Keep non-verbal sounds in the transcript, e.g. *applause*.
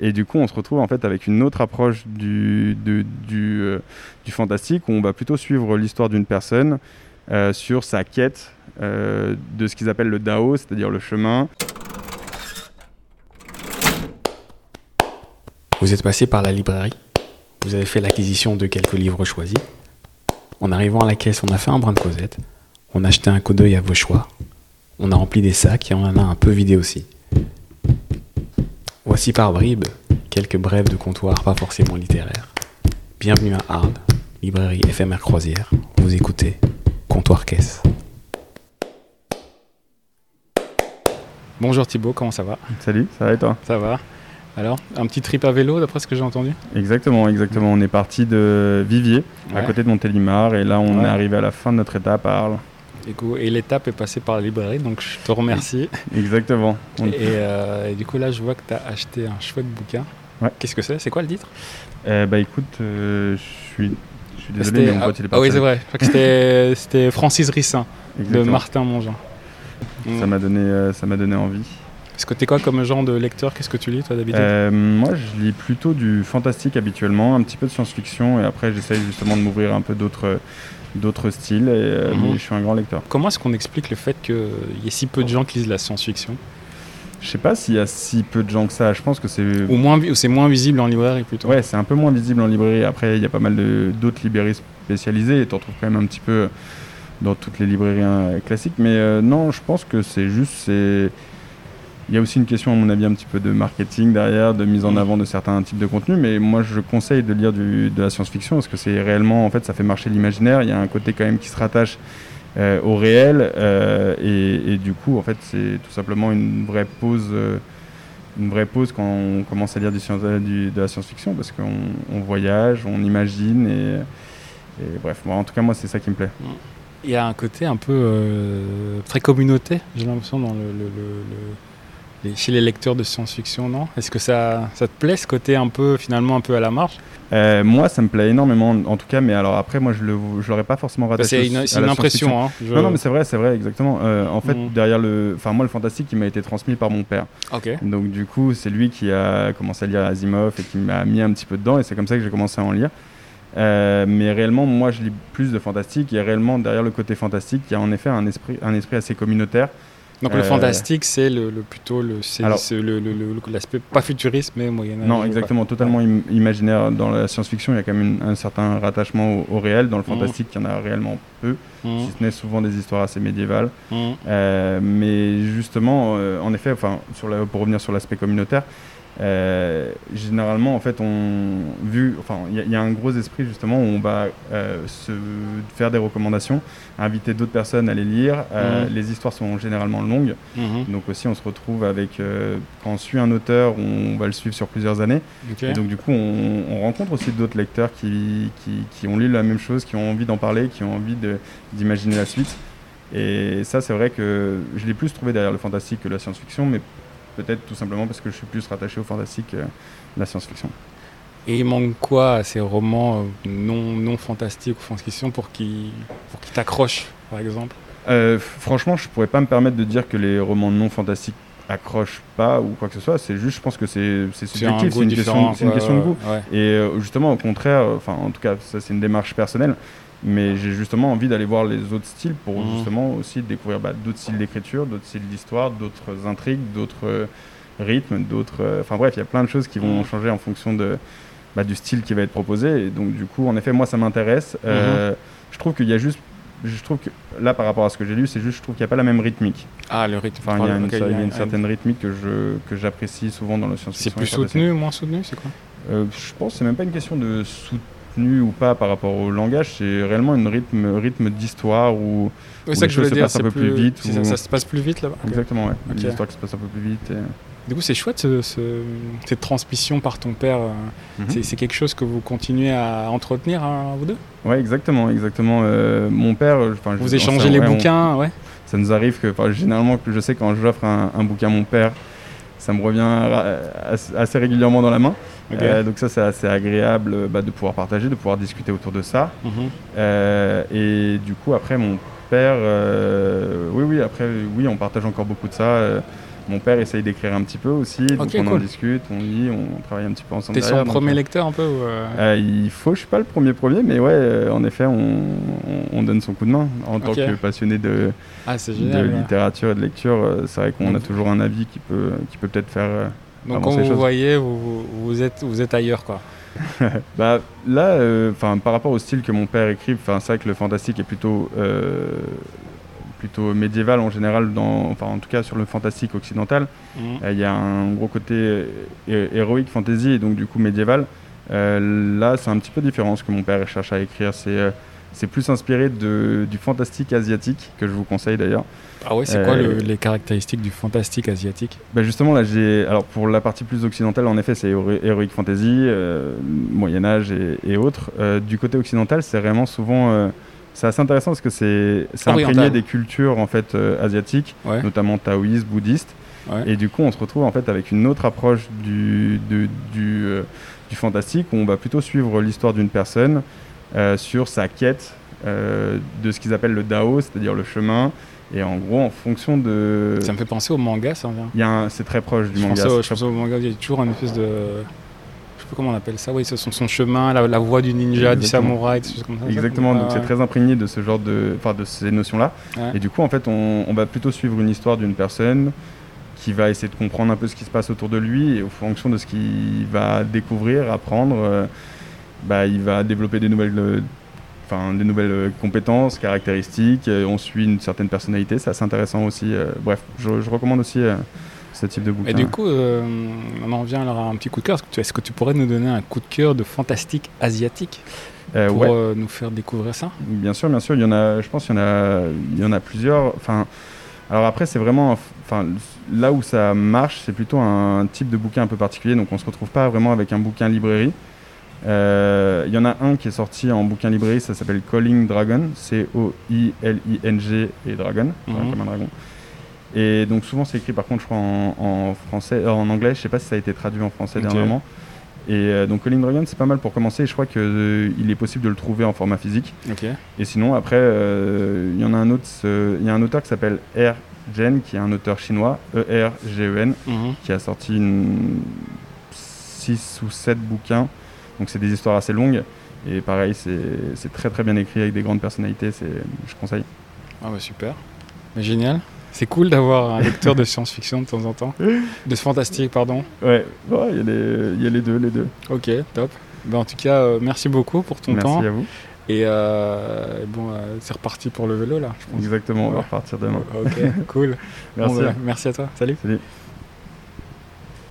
Et du coup, on se retrouve en fait avec une autre approche du, du, du, fantastique où on va plutôt suivre l'histoire d'une personne sur sa quête de ce qu'ils appellent le Dao, c'est-à-dire le chemin. Vous êtes passé par la librairie, vous avez fait l'acquisition de quelques livres choisis. En arrivant à la caisse, on a fait un brin de causette, on a acheté un coup d'œil à vos choix, on a rempli des sacs et on en a un peu vidé aussi. Voici par bribes quelques brèves de comptoir pas forcément littéraires. Bienvenue à Arles, librairie éphémère croisière. Vous écoutez Comptoir Caisse. Bonjour Thibaut, comment ça va? Salut, ça va et toi? Ça va. Alors, un petit trip à vélo, d'après ce que j'ai entendu? Exactement, exactement. On est parti de Vivier, à côté de Montélimar, et là, on est arrivé à la fin de notre étape à Arles. Et l'étape est passée par la librairie, donc je te remercie. *laughs* Exactement. Euh, et, du coup, là, je vois que tu as acheté un chouette bouquin. Qu'est-ce que c'est? C'est quoi le titre? Eh Bah écoute, euh, je suis. désolé, mais mon pote, il est pas Ah oui, c'est vrai. *laughs* c'était Francis Rissin, de Martin Mongin. Ça m'a donné, euh, ça m'a donné envie. Est-ce que tu es quoi comme genre de lecteur? Qu'est-ce que tu lis toi d'habitude? Euh, Moi je lis plutôt du fantastique habituellement, un petit peu de science-fiction et après j'essaye justement de m'ouvrir un peu d'autres d'autres styles et euh, mhm. je suis un grand lecteur. Comment est-ce qu'on explique le fait qu'il y ait si peu de gens qui lisent la science-fiction? Je sais pas s'il y a si peu de gens que ça. Je pense que c'est. Ou moins, c'est moins visible en librairie plutôt. Ouais, c'est un peu moins visible en librairie. Après, il y a pas mal d'autres librairies spécialisées et tu en trouves quand même un petit peu dans toutes les librairies hein, classiques. Mais euh, non, je pense que c'est juste. Il y a aussi une question, à mon avis, un petit peu de marketing derrière, de mise en avant de certains types de contenus. Mais moi, je conseille de lire du, de la science-fiction parce que c'est réellement, en fait, ça fait marcher l'imaginaire. Il y a un côté quand même qui se rattache euh, au réel. Euh, et, du coup, en fait, c'est tout simplement une vraie pause. Euh, une vraie pause quand on commence à lire du, du, de la science-fiction parce qu'on voyage, on imagine et, bref, en tout cas moi c'est ça qui me plaît. Il y a un côté un peu très communauté, j'ai l'impression dans le, chez les lecteurs de science-fiction, non? Est-ce que ça, ça te plaît ce côté un peu, finalement, un peu à la marge? Euh, Moi, ça me plaît énormément, en tout cas, mais alors après, moi, je ne l'aurais pas forcément rattaché. C'est une, impression. Hein, Non, non, mais c'est vrai, c'est vrai, exactement. Euh, en fait, mm. derrière le. Enfin, moi, le fantastique, il m'a été transmis par mon père. Ok. Donc, du coup, c'est lui qui a commencé à lire Asimov et qui m'a mis un petit peu dedans, et c'est comme ça que j'ai commencé à en lire. Euh, mais réellement, moi, je lis plus de fantastique. A réellement derrière le côté fantastique, il y a en effet un esprit, un esprit assez communautaire. Donc le euh, fantastique, c'est le, plutôt le, l'aspect pas futuriste mais moyen Non, exactement, totalement imaginaire. Dans la science-fiction, il y a quand même un certain rattachement au, réel. Dans le mmh. fantastique, il y en a réellement peu, mmh. si ce n'est souvent des histoires assez médiévales. Mmh. Euh, mais justement, euh, en effet, enfin, sur pour revenir sur l'aspect communautaire, euh, généralement, en fait, on vu, enfin, il y, a un gros esprit justement où on va euh, se faire des recommandations, inviter d'autres personnes à les lire. Euh, mhm. Les histoires sont généralement longues, mhm. donc aussi on se retrouve avec quand on suit un auteur, on va le suivre sur plusieurs années. Et donc du coup, on, rencontre aussi d'autres lecteurs qui, qui, qui, ont lu la même chose, qui ont envie d'en parler, qui ont envie d'imaginer la suite. Et ça, c'est vrai que je l'ai plus trouvé derrière le fantastique que la science-fiction, mais peut-être tout simplement parce que je suis plus rattaché au fantastique que la science-fiction. Et il manque quoi à ces romans euh, non, non fantastiques ou science-fiction pour qu'ils t'accrochent, par exemple? Euh, Franchement, je pourrais pas me permettre de dire que les romans non fantastiques accrochent pas ou quoi que ce soit. C'est juste, je pense que c'est subjectif, c'est une, question, une question de goût. Et euh, justement, au contraire, enfin, en tout cas, ça c'est une démarche personnelle. Mais j'ai justement envie d'aller voir les autres styles pour mmh. justement aussi découvrir bah, d'autres styles d'écriture, d'autres styles d'histoire, d'autres intrigues, d'autres euh, rythmes, d'autres. Euh, enfin bref, il y a plein de choses qui vont mmh. changer en fonction de, bah, du style qui va être proposé. Et donc du coup, en effet, moi ça m'intéresse. Euh, mmh. Je trouve qu'il y a juste je trouve que là par rapport à ce que j'ai lu c'est juste je trouve qu'il n'y a pas la même rythmique ah le rythme enfin il y a une, certaine rythmique que je que j'apprécie souvent dans le science-fiction c'est plus soutenu ou moins soutenu c'est quoi? Je pense que c'est même pas une question de soutenu ou pas par rapport au langage, c'est réellement un rythme, rythme d'histoire où, oui, ça que je se dire, un peu plus, vite. Ça, se passe plus vite là-bas Exactement, ouais. Okay. Une histoire qui se passe un peu plus vite. Du coup, c'est chouette cette transmission par ton père. Euh, mhm. C'est quelque chose que vous continuez à entretenir, hein, vous deux? Ouais, exactement, exactement. Euh, mon père, vous échangez les bouquins, ouais. Ça nous arrive que, généralement, je sais quand j'offre un, un, bouquin à mon père, ça me revient assez régulièrement dans la main. Euh, donc ça c'est assez agréable euh, bah, de pouvoir partager, de pouvoir discuter autour de ça. Mhm. Euh, et du coup après mon père, oui oui après oui on partage encore beaucoup de ça. Mon père essaye d'écrire un petit peu aussi, donc on en discute, on lit, on travaille un petit peu ensemble. T'es son premier lecteur un peu Il faut, je suis pas le premier premier, mais ouais, en effet, on, donne son coup de main en tant que passionné de, ah, de littérature et de lecture. C'est vrai qu'on a toujours un avis qui peut, qui peut peut-être faire. donc quand vous voyez, vous, vous, êtes, vous êtes ailleurs quoi. *laughs* bah, là, euh, enfin par rapport au style que mon père écrit, c'est vrai que le fantastique est plutôt, euh, plutôt médiéval en général, dans, enfin en tout cas sur le fantastique occidental. Mhm. Euh, il y a un gros côté héroïque fantasy et donc du coup médiéval. là, c'est un petit peu différent ce que mon père cherche à écrire. C'est c'est plus inspiré de, du fantastique asiatique, que je vous conseille d'ailleurs. Ah ouais, c'est quoi euh, les caractéristiques du fantastique asiatique? Bah Justement, là, j'ai. Alors, pour la partie plus occidentale, en effet, c'est Heroic Fantasy, euh, Moyen-Âge et, autres. Euh, du côté occidental, c'est vraiment souvent. c'est assez intéressant parce que c'est imprégné des cultures en fait asiatiques, notamment taoïstes, bouddhistes. Et du coup, on se retrouve en fait avec une autre approche du, du, du fantastique où on va plutôt suivre l'histoire d'une personne sur sa quête de ce qu'ils appellent le Dao, c'est-à-dire le chemin, et en gros, en fonction de. Ça me fait penser au manga, ça vient. C'est très proche du manga. je pense au manga, il y a toujours une espèce de. Je sais pas comment on appelle ça, oui, c'est son, son chemin, la, voie du ninja, du samouraï, des choses comme ça. Exactement, donc c'est très imprégné de ce genre de. Enfin, de ces notions-là. Et du coup, en fait, on, on va plutôt suivre une histoire d'une personne qui va essayer de comprendre un peu ce qui se passe autour de lui et en fonction de ce qu'il va découvrir, apprendre, euh, bah, il va développer des nouvelles enfin des nouvelles euh, compétences, caractéristiques, euh, on suit une certaine personnalité, c'est assez intéressant aussi. Euh, bref, je, recommande aussi ce type de bouquin. Et du coup, on en revient alors à un petit coup de cœur. Est-ce que tu pourrais nous donner un coup de cœur de fantastique asiatique pour nous faire découvrir ça? Bien sûr, bien sûr. Il y en a, je pense qu'il y en a, il y en a plusieurs. Enfin, alors après, c'est vraiment, enfin, là où ça marche, c'est plutôt un type de bouquin un peu particulier. Donc, on se retrouve pas vraiment avec un bouquin librairie. Euh, il y en a un qui est sorti en bouquin librairie, ça s'appelle Calling Dragon, C-O-I-L-I-N-G et Dragon, mhm. comme un dragon. Et donc souvent c'est écrit par contre je crois en, français, euh, en anglais, je sais pas si ça a été traduit en français dernièrement. Et euh, donc Calling Dragon c'est pas mal pour commencer, je crois qu'il il est possible de le trouver en format physique. Et sinon après il y en a un autre, il y a un auteur qui s'appelle R. Jen, qui est un auteur chinois, E-R-G-E-N, mhm. qui a sorti 6 ou 7 bouquins donc c'est des histoires assez longues. Et pareil, c'est très très bien écrit avec des grandes personnalités, je conseille. Ah bah super, génial. C'est cool d'avoir un *laughs* lecteur de science-fiction de temps en temps. De fantastique, pardon. Ouais, il y, a les deux, les deux. Ok, top. Ben, en tout cas, euh, merci beaucoup pour ton temps. Merci à vous. Et, euh, bon, euh, c'est reparti pour le vélo là, Exactement, on va repartir demain. Ok, cool. *laughs* merci. Ben, merci à toi. Salut. Salut.